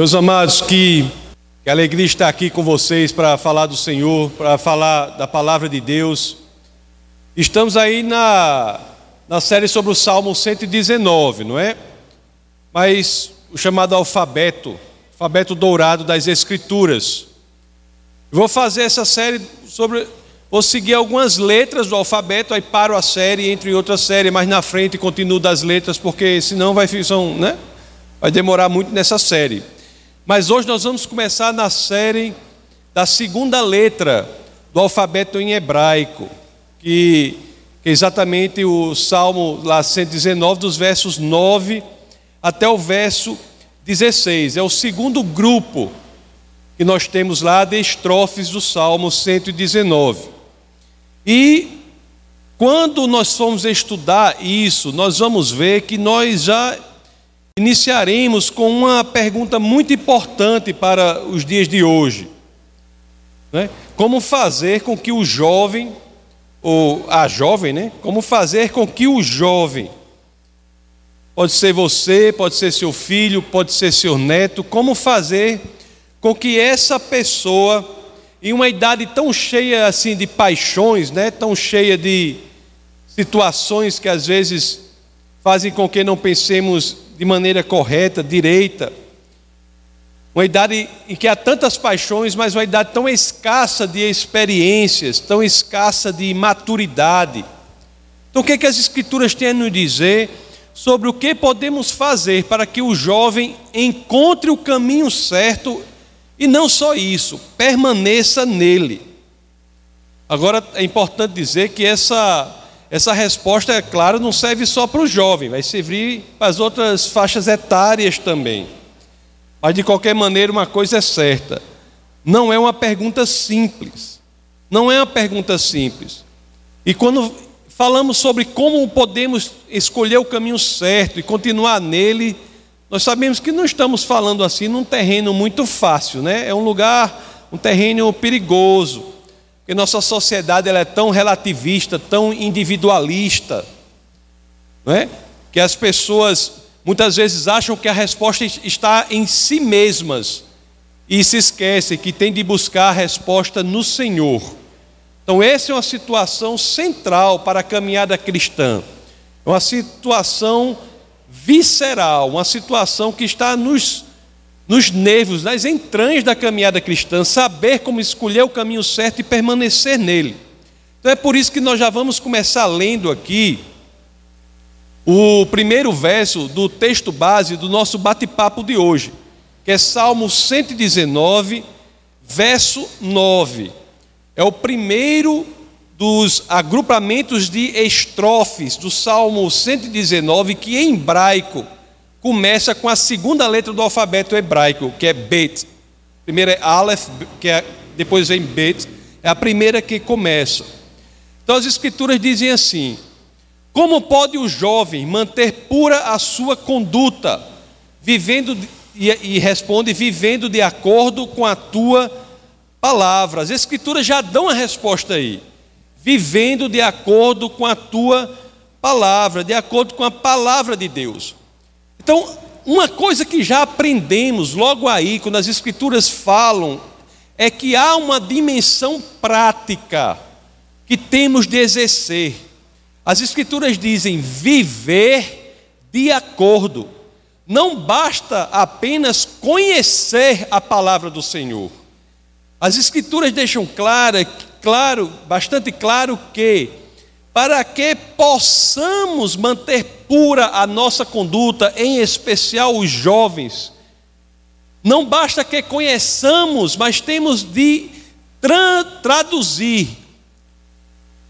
Meus amados, que, que alegria estar aqui com vocês para falar do Senhor, para falar da palavra de Deus. Estamos aí na, na série sobre o Salmo 119, não é? Mas o chamado alfabeto, alfabeto dourado das Escrituras. vou fazer essa série sobre. Vou seguir algumas letras do alfabeto, aí paro a série, entre outra série, mais na frente continuo das letras, porque senão vai, são, né? vai demorar muito nessa série. Mas hoje nós vamos começar na série da segunda letra do alfabeto em hebraico, que, é exatamente o Salmo lá 119, dos versos 9 até o verso 16. É o segundo grupo que nós temos lá de estrofes do Salmo 119. E quando nós formos estudar isso, nós vamos ver que nós já Iniciaremos com uma pergunta muito importante para os dias de hoje. Né? Como fazer com que o jovem, ou a jovem, né? Como fazer com que o jovem, pode ser você, pode ser seu filho, pode ser seu neto, como fazer com que essa pessoa, em uma idade tão cheia assim de paixões, né? Tão cheia de situações que às vezes fazem com que não pensemos de maneira correta, direita. Uma idade em que há tantas paixões, mas uma idade tão escassa de experiências, tão escassa de maturidade. Então, o que, é que as Escrituras têm a nos dizer sobre o que podemos fazer para que o jovem encontre o caminho certo e não só isso, permaneça nele? Agora, é importante dizer que essa essa resposta, é claro, não serve só para o jovem, vai servir para as outras faixas etárias também. Mas de qualquer maneira, uma coisa é certa: não é uma pergunta simples. Não é uma pergunta simples. E quando falamos sobre como podemos escolher o caminho certo e continuar nele, nós sabemos que não estamos falando assim num terreno muito fácil, né? É um lugar, um terreno perigoso. Porque nossa sociedade ela é tão relativista, tão individualista, não é? que as pessoas muitas vezes acham que a resposta está em si mesmas e se esquecem que tem de buscar a resposta no Senhor. Então, essa é uma situação central para a caminhada cristã. É uma situação visceral, uma situação que está nos nos nervos, nas entranhas da caminhada cristã, saber como escolher o caminho certo e permanecer nele. Então é por isso que nós já vamos começar lendo aqui o primeiro verso do texto base do nosso bate-papo de hoje, que é Salmo 119, verso 9. É o primeiro dos agrupamentos de estrofes do Salmo 119, que em hebraico começa com a segunda letra do alfabeto hebraico, que é Bet. Primeiro é Aleph, que é, depois vem Bet, é a primeira que começa. Então as escrituras dizem assim: Como pode o jovem manter pura a sua conduta, vivendo e, e responde vivendo de acordo com a tua palavra? As escrituras já dão a resposta aí. Vivendo de acordo com a tua palavra, de acordo com a palavra de Deus. Então, uma coisa que já aprendemos logo aí, quando as Escrituras falam, é que há uma dimensão prática que temos de exercer. As Escrituras dizem viver de acordo. Não basta apenas conhecer a palavra do Senhor. As Escrituras deixam claro, claro, bastante claro que para que possamos manter pura a nossa conduta, em especial os jovens. Não basta que conheçamos, mas temos de tra traduzir,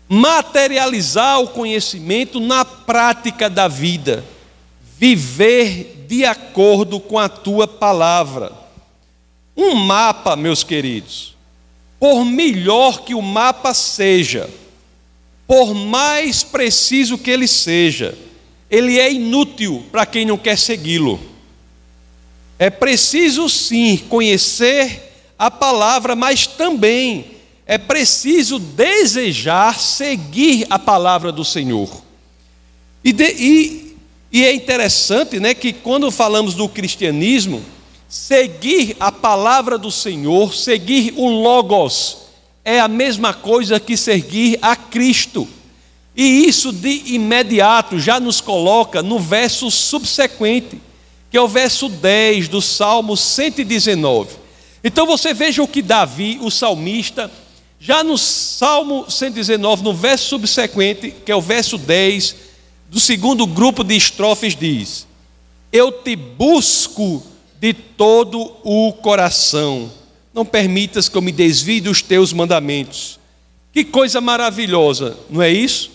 materializar o conhecimento na prática da vida, viver de acordo com a tua palavra. Um mapa, meus queridos, por melhor que o mapa seja, por mais preciso que ele seja, ele é inútil para quem não quer segui-lo. É preciso sim conhecer a palavra, mas também é preciso desejar seguir a palavra do Senhor. E, de, e, e é interessante né, que quando falamos do cristianismo, Seguir a palavra do Senhor, seguir o Logos, é a mesma coisa que seguir a Cristo. E isso de imediato já nos coloca no verso subsequente, que é o verso 10 do Salmo 119. Então você veja o que Davi, o salmista, já no Salmo 119, no verso subsequente, que é o verso 10, do segundo grupo de estrofes, diz: Eu te busco de todo o coração, não permitas que eu me desvie dos teus mandamentos. Que coisa maravilhosa, não é isso?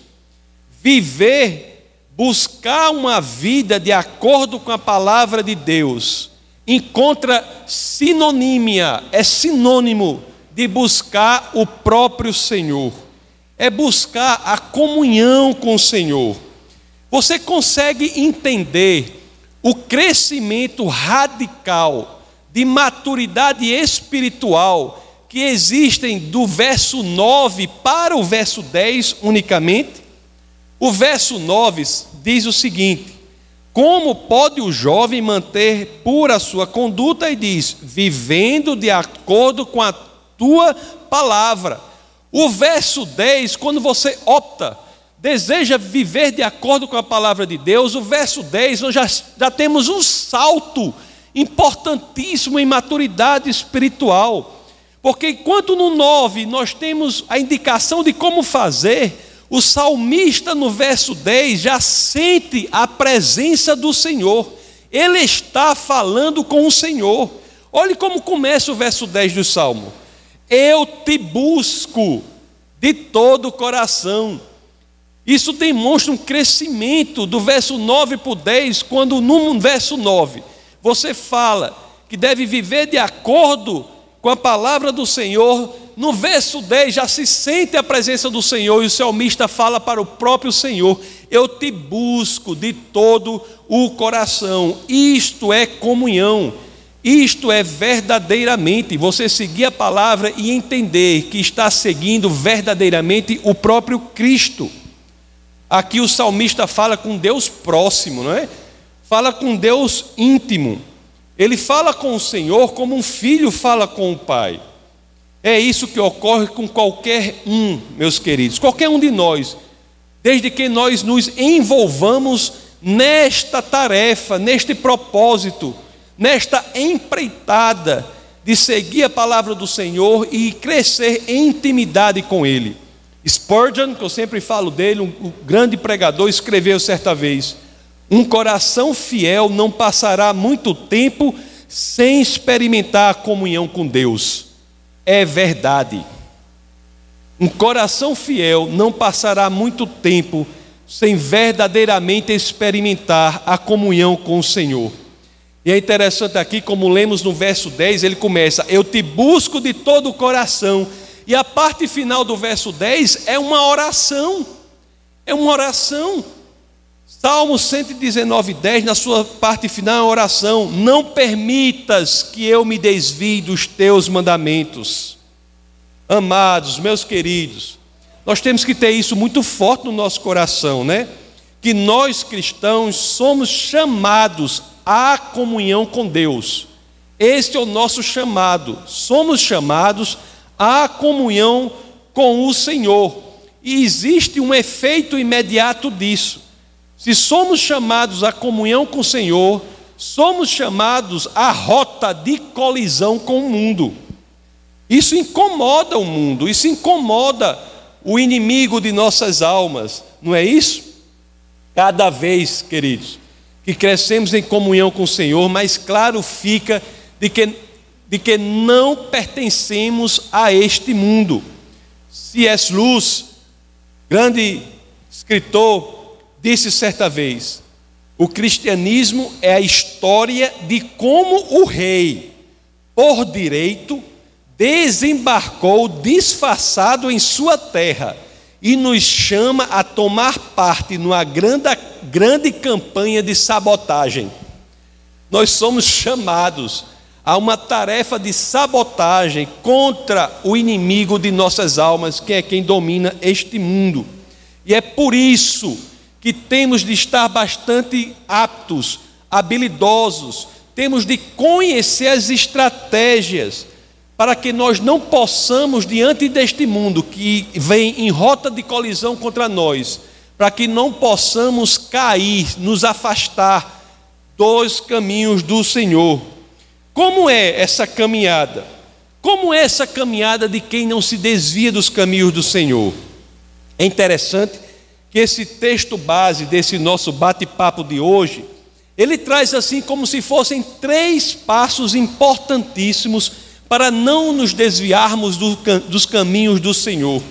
Viver, buscar uma vida de acordo com a palavra de Deus, encontra sinonímia, é sinônimo de buscar o próprio Senhor, é buscar a comunhão com o Senhor. Você consegue entender o crescimento radical de maturidade espiritual que existem do verso 9 para o verso 10 unicamente? O verso 9 diz o seguinte: como pode o jovem manter pura sua conduta? E diz: vivendo de acordo com a tua palavra. O verso 10, quando você opta, deseja viver de acordo com a palavra de Deus, o verso 10, nós já, já temos um salto importantíssimo em maturidade espiritual. Porque enquanto no 9 nós temos a indicação de como fazer, o salmista, no verso 10, já sente a presença do Senhor. Ele está falando com o Senhor. Olhe como começa o verso 10 do salmo: Eu te busco de todo o coração. Isso demonstra um crescimento do verso 9 para o 10, quando no verso 9 você fala que deve viver de acordo com a palavra do Senhor, no verso 10 já se sente a presença do Senhor e o salmista fala para o próprio Senhor: Eu te busco de todo o coração. Isto é comunhão. Isto é verdadeiramente você seguir a palavra e entender que está seguindo verdadeiramente o próprio Cristo. Aqui o salmista fala com Deus próximo, não é? Fala com Deus íntimo. Ele fala com o Senhor como um filho fala com o pai. É isso que ocorre com qualquer um, meus queridos, qualquer um de nós, desde que nós nos envolvamos nesta tarefa, neste propósito, nesta empreitada de seguir a palavra do Senhor e crescer em intimidade com Ele. Spurgeon, que eu sempre falo dele, um, grande pregador, escreveu certa vez: Um coração fiel não passará muito tempo sem experimentar a comunhão com Deus é verdade. Um coração fiel não passará muito tempo sem verdadeiramente experimentar a comunhão com o Senhor. E é interessante aqui, como lemos no verso 10, ele começa: Eu te busco de todo o coração. E a parte final do verso 10 é uma oração. É uma oração. Salmo 119, 10, na sua parte final, uma oração: Não permitas que eu me desvie dos teus mandamentos. Amados, meus queridos, nós temos que ter isso muito forte no nosso coração, né? Que nós cristãos somos chamados à comunhão com Deus. Este é o nosso chamado. Somos chamados à comunhão com o Senhor. E existe um efeito imediato disso. Se somos chamados à comunhão com o Senhor, somos chamados à rota de colisão com o mundo. Isso incomoda o mundo, isso incomoda o inimigo de nossas almas, não é isso? Cada vez, queridos, que crescemos em comunhão com o Senhor, mais claro fica de que, de que não pertencemos a este mundo. C.S. Luz, grande escritor, disse certa vez: o cristianismo é a história de como o rei, por direito, desembarcou disfarçado em sua terra e nos chama a tomar parte numa grande, grande campanha de sabotagem. Nós somos chamados a uma tarefa de sabotagem contra o inimigo de nossas almas, que é quem domina este mundo. E é por isso que temos de estar bastante aptos, habilidosos, temos de conhecer as estratégias para que nós não possamos, diante deste mundo que vem em rota de colisão contra nós, para que não possamos cair, nos afastar dos caminhos do Senhor. Como é essa caminhada? Como é essa caminhada de quem não se desvia dos caminhos do Senhor? É interessante que esse texto base desse nosso bate-papo de hoje, ele traz assim como se fossem três passos importantíssimos para não nos desviarmos do, dos caminhos do Senhor.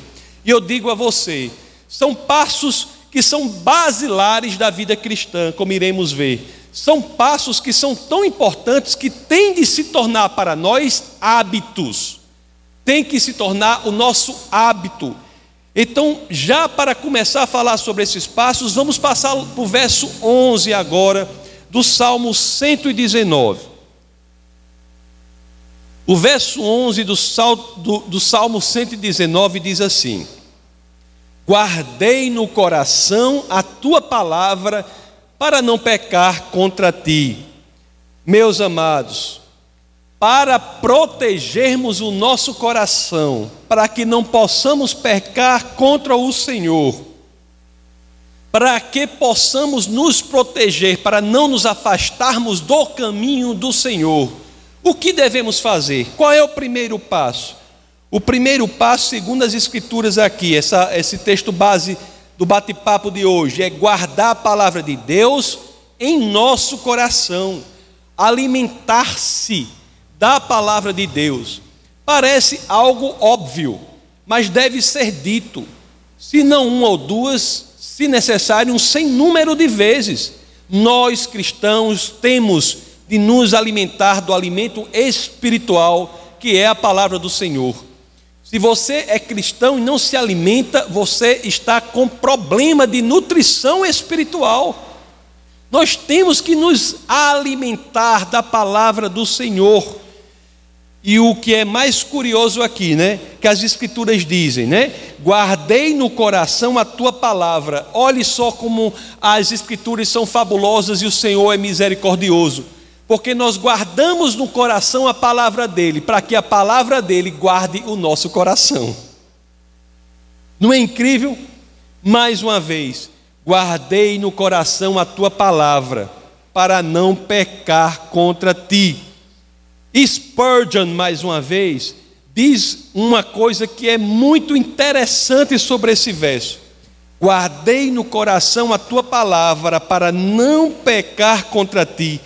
E eu digo a você, são passos que são basilares da vida cristã, como iremos ver. São passos que são tão importantes que têm de se tornar para nós hábitos. Tem que se tornar o nosso hábito. Então, já para começar a falar sobre esses passos, vamos passar para o verso 11 agora, do Salmo 119. O verso 11 do, do, do Salmo 119 diz assim: Guardei no coração a tua palavra para não pecar contra ti. Meus amados, para protegermos o nosso coração, para que não possamos pecar contra o Senhor, para que possamos nos proteger, para não nos afastarmos do caminho do Senhor, o que devemos fazer? Qual é o primeiro passo? O primeiro passo, segundo as Escrituras aqui, essa, esse texto base do bate-papo de hoje, é guardar a palavra de Deus em nosso coração, alimentar-se da palavra de Deus. Parece algo óbvio, mas deve ser dito, se não uma ou duas, se necessário, um sem número de vezes. Nós cristãos temos de nos alimentar do alimento espiritual, que é a palavra do Senhor. Se você é cristão e não se alimenta, você está com problema de nutrição espiritual. Nós temos que nos alimentar da palavra do Senhor. E o que é mais curioso aqui, né? Que as escrituras dizem, né? Guardei no coração a tua palavra. Olhe só como as escrituras são fabulosas e o Senhor é misericordioso porque nós guardamos no coração a palavra dele, para que a palavra dele guarde o nosso coração. Não é incrível? Mais uma vez, guardei no coração a tua palavra, para não pecar contra ti. Spurgeon, mais uma vez, diz uma coisa que é muito interessante sobre esse verso. Guardei no coração a tua palavra para não pecar contra ti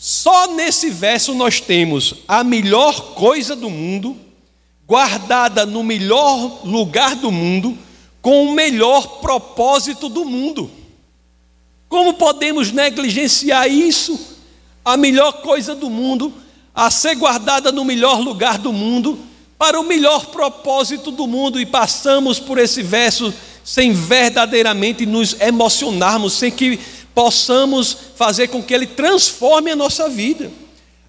só nesse verso nós temos a melhor coisa do mundo, guardada no melhor lugar do mundo, com o melhor propósito do mundo. Como podemos negligenciar isso? A melhor coisa do mundo, a ser guardada no melhor lugar do mundo, para o melhor propósito do mundo, e passamos por esse verso sem verdadeiramente nos emocionarmos, sem que possamos fazer com que Ele transforme a nossa vida.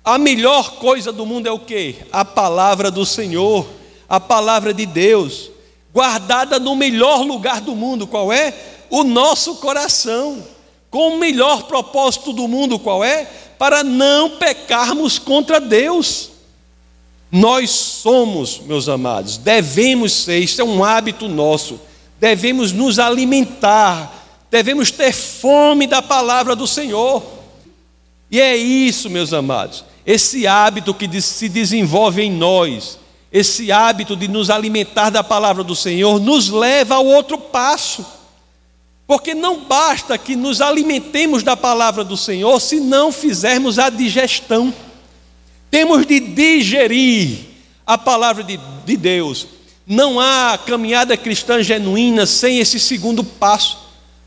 A melhor coisa do mundo é o que? A palavra do Senhor, a palavra de Deus, guardada no melhor lugar do mundo, qual é? O nosso coração, com o melhor propósito do mundo, qual é? Para não pecarmos contra Deus. Nós somos, meus amados, devemos ser, isso é um hábito nosso, devemos nos alimentar devemos ter fome da palavra do Senhor. E é isso, meus amados, esse hábito que se desenvolve em nós, esse hábito de nos alimentar da palavra do Senhor, nos leva ao outro passo. Porque não basta que nos alimentemos da palavra do Senhor se não fizermos a digestão. Temos de digerir a palavra de, de Deus. Não há caminhada cristã genuína sem esse segundo passo.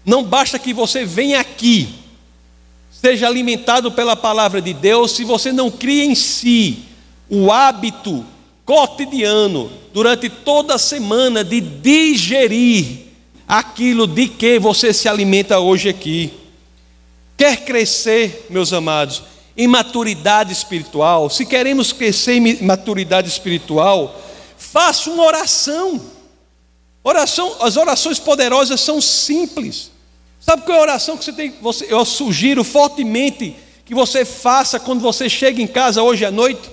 Não basta que você venha aqui, seja alimentado pela palavra de Deus, se você não cria em si o hábito cotidiano, durante toda a semana, de digerir aquilo de que você se alimenta hoje aqui. Quer crescer, meus amados, em maturidade espiritual, se queremos crescer em maturidade espiritual, faça uma oração. Oração, as orações poderosas são simples. Sabe qual é a oração que você tem? Você, eu sugiro fortemente que você faça quando você chega em casa hoje à noite?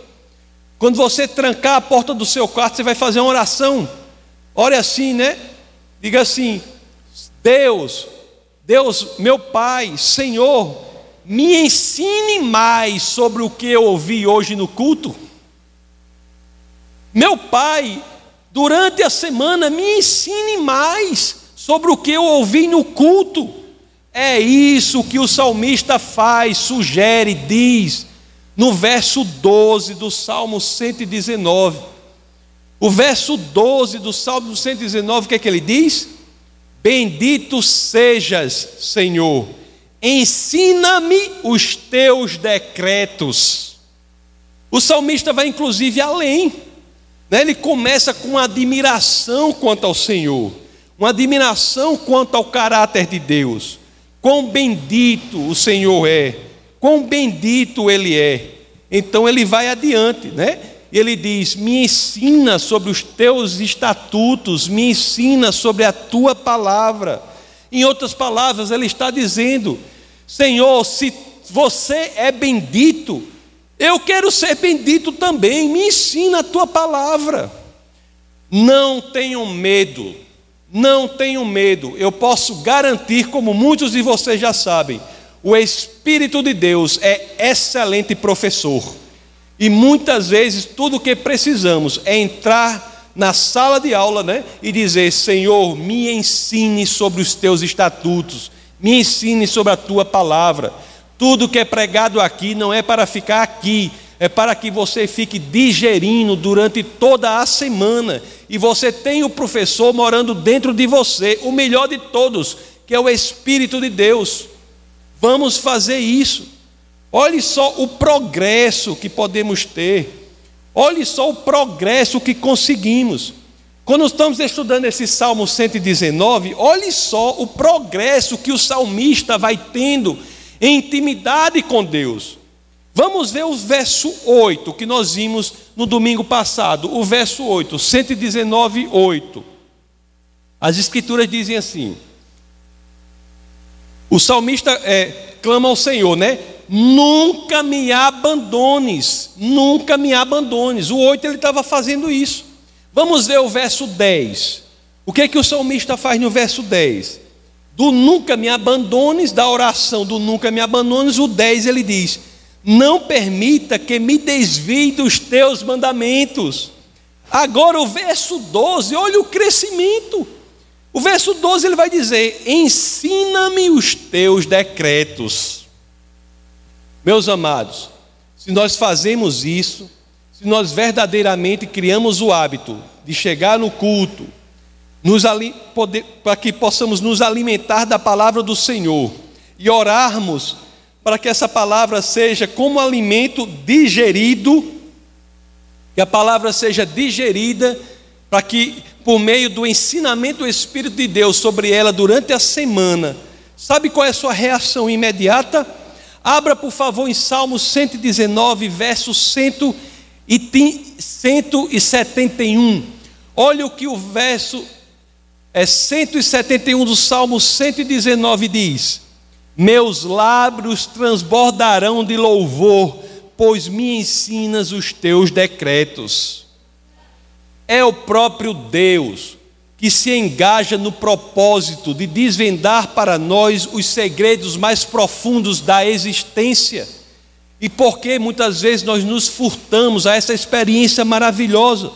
Quando você trancar a porta do seu quarto, você vai fazer uma oração. Ore assim, né? Diga assim: Deus, Deus, meu Pai, Senhor, me ensine mais sobre o que eu ouvi hoje no culto. Meu Pai, durante a semana, me ensine mais sobre o que eu ouvi no culto. É isso que o salmista faz, sugere, diz no verso 12 do Salmo 119. O verso 12 do Salmo 119, o que é que ele diz? Bendito sejas, Senhor, ensina-me os teus decretos. O salmista vai inclusive além, né? ele começa com admiração quanto ao Senhor, uma admiração quanto ao caráter de Deus. Quão bendito o Senhor é, quão bendito Ele é. Então ele vai adiante, né? E ele diz: Me ensina sobre os teus estatutos, me ensina sobre a tua palavra. Em outras palavras, ele está dizendo: Senhor, se você é bendito, eu quero ser bendito também, me ensina a tua palavra. Não tenham medo, não tenham medo, eu posso garantir, como muitos de vocês já sabem, o Espírito de Deus é excelente professor. E muitas vezes tudo o que precisamos é entrar na sala de aula né, e dizer: Senhor, me ensine sobre os teus estatutos, me ensine sobre a tua palavra. Tudo que é pregado aqui não é para ficar aqui, é para que você fique digerindo durante toda a semana e você tem o professor morando dentro de você, o melhor de todos, que é o Espírito de Deus. Vamos fazer isso. Olhe só o progresso que podemos ter. Olhe só o progresso que conseguimos. Quando estamos estudando esse Salmo 119, olhe só o progresso que o salmista vai tendo em intimidade com Deus. Vamos ver o verso 8 que nós vimos no domingo passado. O verso 8, 119, 8. As escrituras dizem assim: o salmista é, clama ao Senhor, né? Nunca me abandones, nunca me abandones. O 8 ele estava fazendo isso. Vamos ver o verso 10. O que que o salmista faz no verso 10? Do nunca me abandones, da oração do nunca me abandones, o 10 ele diz: não permita que me desvie dos teus mandamentos. Agora o verso 12, olha o crescimento. O verso 12 ele vai dizer: Ensina-me os teus decretos. Meus amados, se nós fazemos isso, se nós verdadeiramente criamos o hábito de chegar no culto, para que possamos nos alimentar da palavra do Senhor e orarmos para que essa palavra seja como alimento digerido, que a palavra seja digerida, para que por meio do ensinamento do Espírito de Deus sobre ela durante a semana, sabe qual é a sua reação imediata? Abra, por favor, em Salmos 119, verso 171. Olha o que o verso é 171 do Salmo 119 diz: meus lábios transbordarão de louvor, pois me ensinas os teus decretos. É o próprio Deus que se engaja no propósito de desvendar para nós os segredos mais profundos da existência. E porque muitas vezes nós nos furtamos a essa experiência maravilhosa.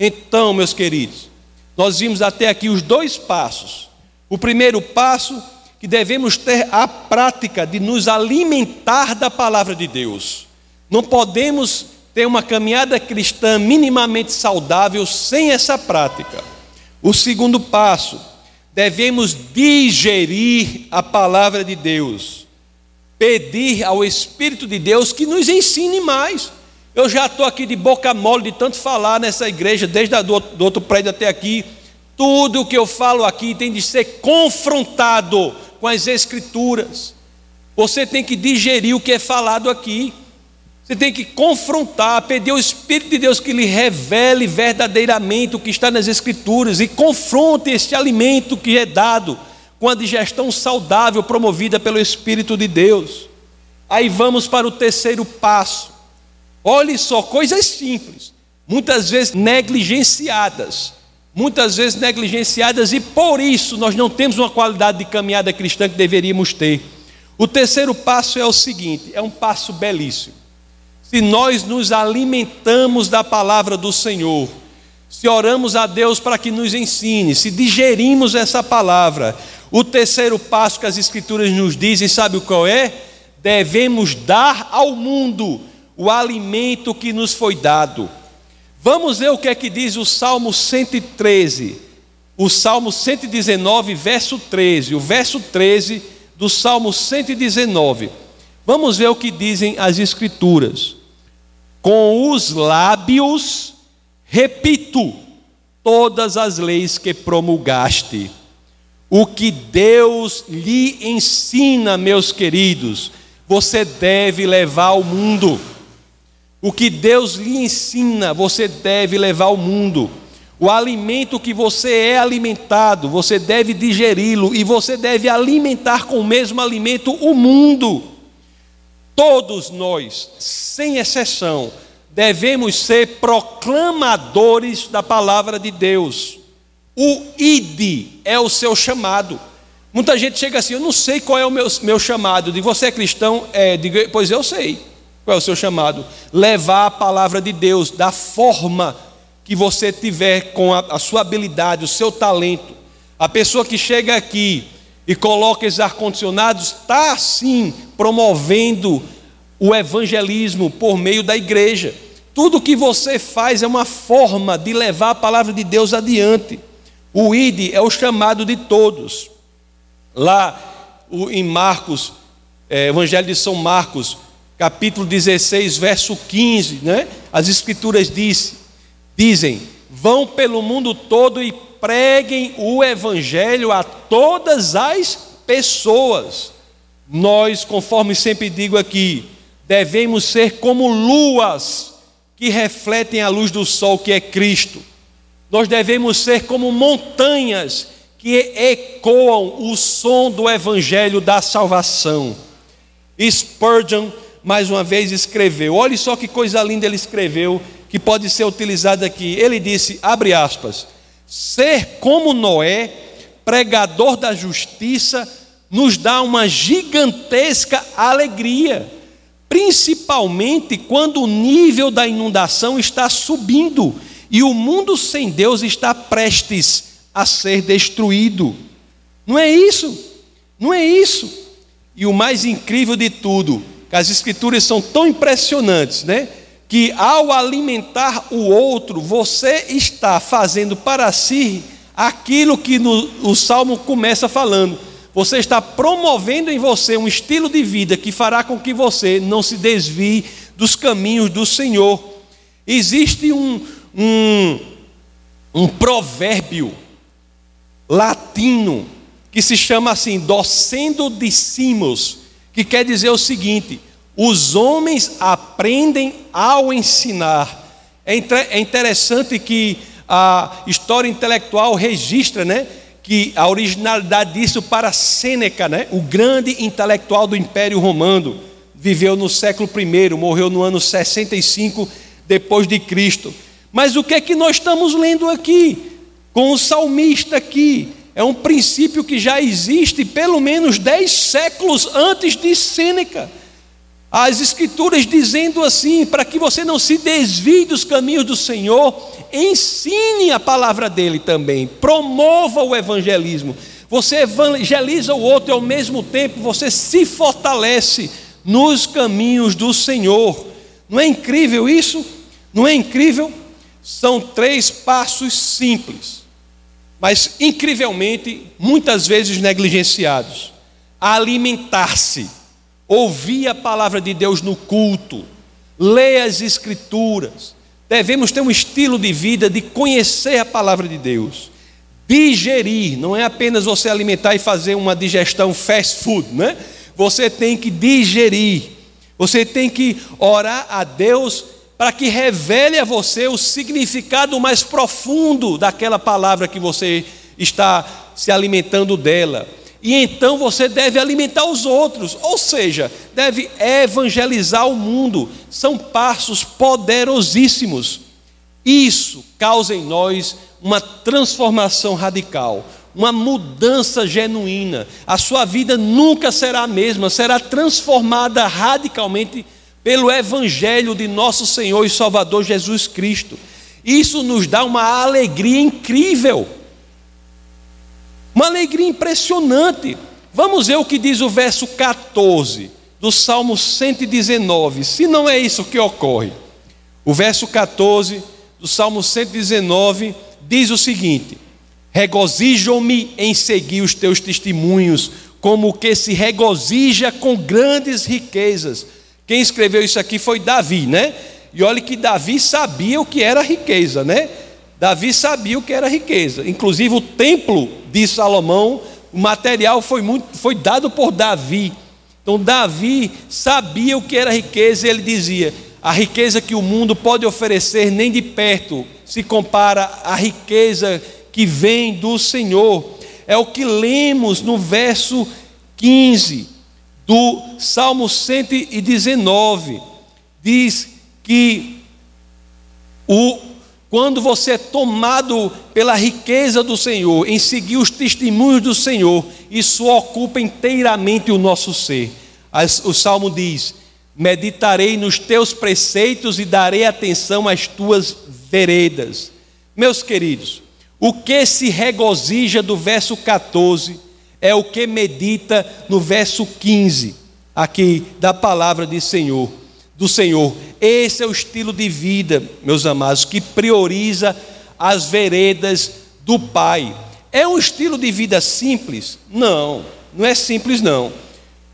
Então, meus queridos, nós vimos até aqui os dois passos. O primeiro passo que devemos ter a prática de nos alimentar da palavra de Deus. Não podemos ter uma caminhada cristã minimamente saudável sem essa prática. O segundo passo, devemos digerir a palavra de Deus, pedir ao Espírito de Deus que nos ensine mais. Eu já estou aqui de boca mole de tanto falar nessa igreja, desde a do, do outro prédio até aqui. Tudo o que eu falo aqui tem de ser confrontado com as Escrituras. Você tem que digerir o que é falado aqui. Você tem que confrontar, pedir ao Espírito de Deus que lhe revele verdadeiramente o que está nas Escrituras e confronte este alimento que é dado com a digestão saudável promovida pelo Espírito de Deus. Aí vamos para o terceiro passo. Olhe só, coisas simples, muitas vezes negligenciadas. Muitas vezes negligenciadas e por isso nós não temos uma qualidade de caminhada cristã que deveríamos ter. O terceiro passo é o seguinte: é um passo belíssimo. Se nós nos alimentamos da palavra do Senhor, se oramos a Deus para que nos ensine, se digerimos essa palavra, o terceiro passo que as Escrituras nos dizem, sabe qual é? Devemos dar ao mundo o alimento que nos foi dado. Vamos ver o que é que diz o Salmo 113, o Salmo 119, verso 13, o verso 13 do Salmo 119. Vamos ver o que dizem as Escrituras. Com os lábios repito todas as leis que promulgaste. O que Deus lhe ensina, meus queridos, você deve levar ao mundo. O que Deus lhe ensina, você deve levar ao mundo. O alimento que você é alimentado, você deve digeri-lo e você deve alimentar com o mesmo alimento o mundo. Todos nós, sem exceção, devemos ser proclamadores da palavra de Deus. O ID é o seu chamado. Muita gente chega assim, eu não sei qual é o meu, meu chamado. De você é cristão? É, digo, pois eu sei qual é o seu chamado. Levar a palavra de Deus da forma que você tiver com a, a sua habilidade, o seu talento. A pessoa que chega aqui e coloca esses ar-condicionados está sim promovendo o evangelismo por meio da igreja. Tudo que você faz é uma forma de levar a palavra de Deus adiante. O ID é o chamado de todos. Lá em Marcos, é, Evangelho de São Marcos, capítulo 16, verso 15, né? as Escrituras diz, dizem: vão pelo mundo todo e preguem o Evangelho a todas as pessoas. Nós, conforme sempre digo aqui, devemos ser como luas que refletem a luz do sol, que é Cristo. Nós devemos ser como montanhas que ecoam o som do evangelho da salvação. Spurgeon, mais uma vez, escreveu: olhe só que coisa linda ele escreveu, que pode ser utilizada aqui. Ele disse: abre aspas, ser como Noé, pregador da justiça, nos dá uma gigantesca alegria principalmente quando o nível da inundação está subindo e o mundo sem Deus está prestes a ser destruído. Não é isso? Não é isso. E o mais incrível de tudo, que as escrituras são tão impressionantes, né? Que ao alimentar o outro, você está fazendo para si aquilo que no, o salmo começa falando você está promovendo em você um estilo de vida que fará com que você não se desvie dos caminhos do Senhor. Existe um, um, um provérbio latino que se chama assim, docendo discimos, que quer dizer o seguinte: os homens aprendem ao ensinar. É, é interessante que a história intelectual registra, né? que a originalidade disso para Sêneca, né? o grande intelectual do Império Romano, viveu no século I, morreu no ano 65 depois de Cristo. Mas o que é que nós estamos lendo aqui? Com o salmista aqui, é um princípio que já existe pelo menos dez séculos antes de Sêneca. As Escrituras dizendo assim: para que você não se desvie dos caminhos do Senhor, ensine a palavra dele também, promova o evangelismo. Você evangeliza o outro e ao mesmo tempo você se fortalece nos caminhos do Senhor. Não é incrível isso? Não é incrível? São três passos simples, mas incrivelmente, muitas vezes negligenciados: alimentar-se ouvir a palavra de Deus no culto, ler as Escrituras. Devemos ter um estilo de vida de conhecer a palavra de Deus. Digerir, não é apenas você alimentar e fazer uma digestão fast food, né? Você tem que digerir, você tem que orar a Deus para que revele a você o significado mais profundo daquela palavra que você está se alimentando dela e então você deve alimentar os outros, ou seja, deve evangelizar o mundo. São passos poderosíssimos. Isso causa em nós uma transformação radical, uma mudança genuína. A sua vida nunca será a mesma, será transformada radicalmente pelo Evangelho de nosso Senhor e Salvador Jesus Cristo. Isso nos dá uma alegria incrível, uma alegria impressionante. Vamos ver o que diz o verso 14 do Salmo 119, se não é isso que ocorre. O verso 14 do Salmo 119 diz o seguinte: Regozijo-me em seguir os teus testemunhos, como que se regozija com grandes riquezas. Quem escreveu isso aqui foi Davi, né? E olha que Davi sabia o que era riqueza, né? Davi sabia o que era riqueza. Inclusive o templo de Salomão, o material foi, muito, foi dado por Davi. Então Davi sabia o que era riqueza e ele dizia: a riqueza que o mundo pode oferecer nem de perto se compara à riqueza que vem do Senhor. É o que lemos no verso 15 do Salmo 119. Diz que o, quando você é tomado pela riqueza do Senhor, em seguir os testemunhos do Senhor, isso ocupa inteiramente o nosso ser. O Salmo diz: Meditarei nos teus preceitos e darei atenção às tuas veredas. Meus queridos, o que se regozija do verso 14 é o que medita no verso 15, aqui da palavra de Senhor, do Senhor. Esse é o estilo de vida, meus amados, que prioriza as veredas do Pai. É um estilo de vida simples? Não, não é simples não.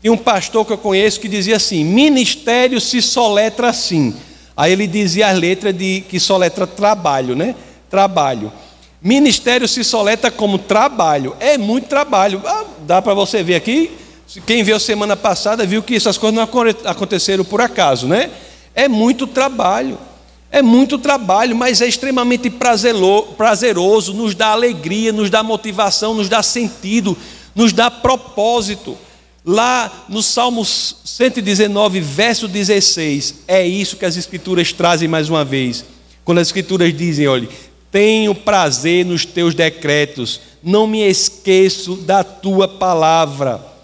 Tem um pastor que eu conheço que dizia assim: ministério se soletra assim. Aí ele dizia as letras de que soletra trabalho, né? Trabalho. Ministério se soleta como trabalho. É muito trabalho. Ah, dá para você ver aqui. Quem viu semana passada viu que essas coisas não aconteceram por acaso, né? É muito trabalho. É muito trabalho, mas é extremamente prazeroso, nos dá alegria, nos dá motivação, nos dá sentido, nos dá propósito. Lá no Salmo 119, verso 16, é isso que as Escrituras trazem mais uma vez. Quando as Escrituras dizem: olha, tenho prazer nos teus decretos, não me esqueço da tua palavra.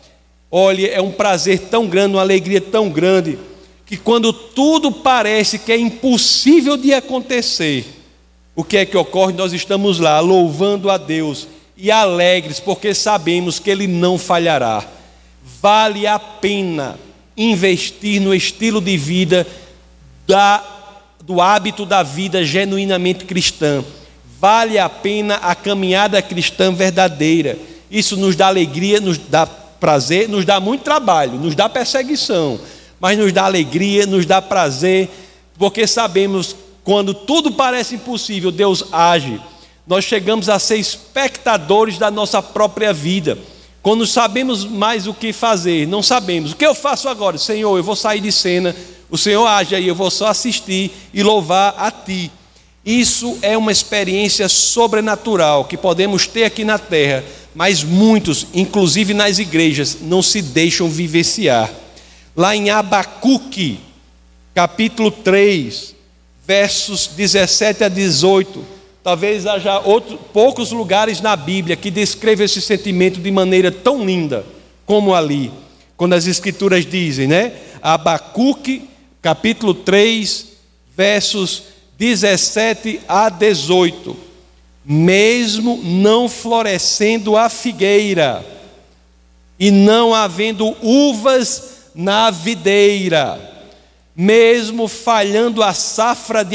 Olha, é um prazer tão grande, uma alegria tão grande, que quando tudo parece que é impossível de acontecer, o que é que ocorre? Nós estamos lá louvando a Deus e alegres, porque sabemos que Ele não falhará. Vale a pena investir no estilo de vida da, do hábito da vida genuinamente cristã Vale a pena a caminhada cristã verdadeira. Isso nos dá alegria, nos dá prazer, nos dá muito trabalho, nos dá perseguição, mas nos dá alegria, nos dá prazer, porque sabemos quando tudo parece impossível, Deus age. Nós chegamos a ser espectadores da nossa própria vida. Quando sabemos mais o que fazer, não sabemos. O que eu faço agora? Senhor, eu vou sair de cena, o Senhor age aí, eu vou só assistir e louvar a Ti. Isso é uma experiência sobrenatural que podemos ter aqui na terra, mas muitos, inclusive nas igrejas, não se deixam vivenciar. Lá em Abacuque, capítulo 3, versos 17 a 18, talvez haja outro, poucos lugares na Bíblia que descrevam esse sentimento de maneira tão linda como ali, quando as Escrituras dizem, né? Abacuque, capítulo 3, versos 17 a 18. Mesmo não florescendo a figueira, e não havendo uvas na videira, mesmo falhando a safra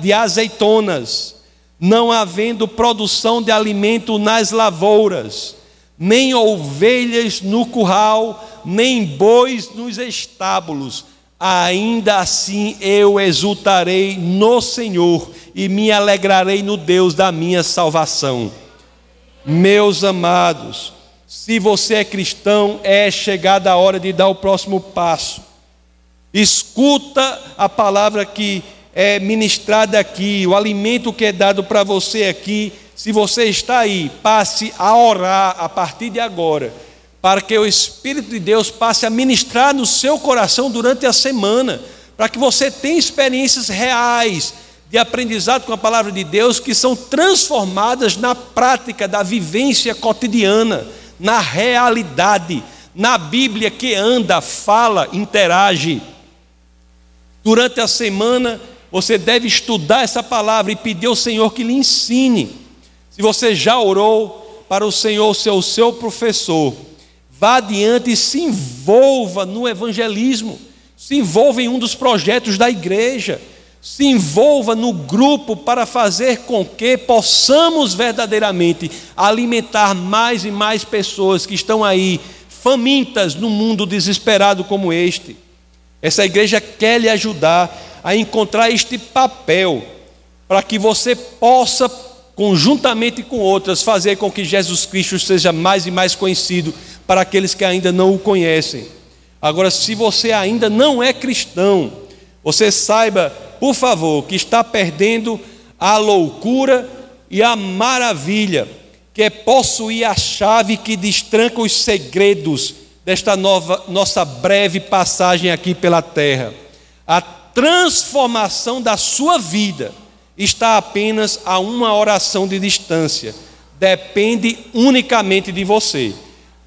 de azeitonas, não havendo produção de alimento nas lavouras, nem ovelhas no curral, nem bois nos estábulos, ainda assim eu exultarei no Senhor e me alegrarei no Deus da minha salvação. Meus amados, se você é cristão, é chegada a hora de dar o próximo passo. Escuta a palavra que é ministrada aqui, o alimento que é dado para você aqui. Se você está aí, passe a orar a partir de agora para que o Espírito de Deus passe a ministrar no seu coração durante a semana, para que você tenha experiências reais de aprendizado com a palavra de Deus que são transformadas na prática da vivência cotidiana, na realidade, na Bíblia que anda, fala, interage. Durante a semana, você deve estudar essa palavra e pedir ao Senhor que lhe ensine. Se você já orou para o Senhor ser o seu professor, vá adiante e se envolva no evangelismo, se envolva em um dos projetos da igreja se envolva no grupo para fazer com que possamos verdadeiramente alimentar mais e mais pessoas que estão aí famintas no mundo desesperado como este. Essa igreja quer lhe ajudar a encontrar este papel para que você possa, conjuntamente com outras, fazer com que Jesus Cristo seja mais e mais conhecido para aqueles que ainda não o conhecem. Agora, se você ainda não é cristão, você saiba por favor, que está perdendo a loucura e a maravilha, que é possuir a chave que destranca os segredos desta nova, nossa breve passagem aqui pela terra. A transformação da sua vida está apenas a uma oração de distância. Depende unicamente de você.